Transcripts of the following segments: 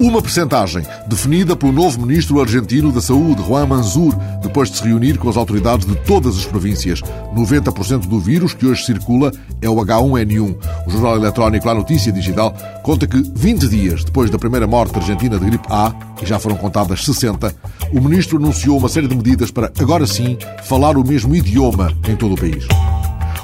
Uma percentagem definida pelo novo ministro argentino da Saúde, Juan Manzur, depois de se reunir com as autoridades de todas as províncias. 90% do vírus que hoje circula é o H1N1. O jornal eletrónico La Notícia Digital conta que 20 dias depois da primeira morte argentina de gripe A, e já foram contadas 60, o ministro anunciou uma série de medidas para, agora sim, falar o mesmo idioma em todo o país.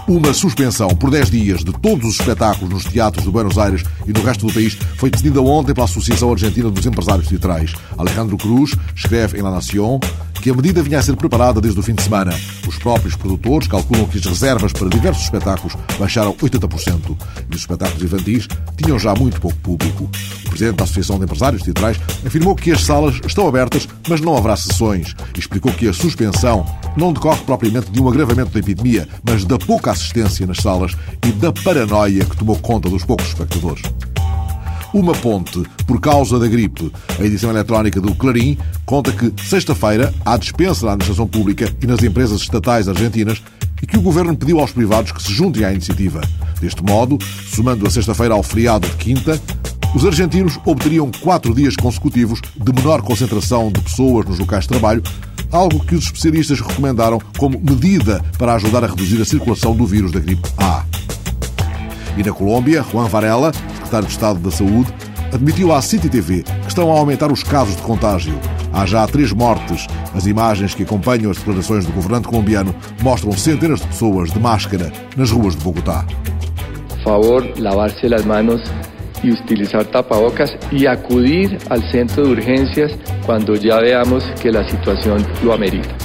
Uma suspensão por 10 dias de todos os espetáculos nos teatros de Buenos Aires e no resto do país foi decidida ontem pela Associação Argentina dos Empresários Teatrais. Alejandro Cruz escreve em La Nación que a medida vinha a ser preparada desde o fim de semana. Os próprios produtores calculam que as reservas para diversos espetáculos baixaram 80% e os espetáculos infantis tinham já muito pouco público. O presidente da Associação de Empresários Teatrais afirmou que as salas estão abertas, mas não haverá sessões. Explicou que a suspensão não decorre propriamente de um agravamento da epidemia, mas da pouca assistência nas salas e da paranoia que tomou conta dos poucos espectadores uma ponte por causa da gripe. A edição eletrónica do Clarim conta que, sexta-feira, há dispensa na administração pública e nas empresas estatais argentinas e que o governo pediu aos privados que se juntem à iniciativa. Deste modo, somando a sexta-feira ao feriado de quinta, os argentinos obteriam quatro dias consecutivos de menor concentração de pessoas nos locais de trabalho, algo que os especialistas recomendaram como medida para ajudar a reduzir a circulação do vírus da gripe A. E na Colômbia, Juan Varela, secretário de Estado da Saúde, admitiu à City TV que estão a aumentar os casos de contágio. Há já três mortes. As imagens que acompanham as declarações do governante colombiano mostram centenas de pessoas de máscara nas ruas de Bogotá. Favor, lavarse las manos y utilizar tapabocas y acudir al centro de urgencias cuando ya veamos que la situación lo amerita.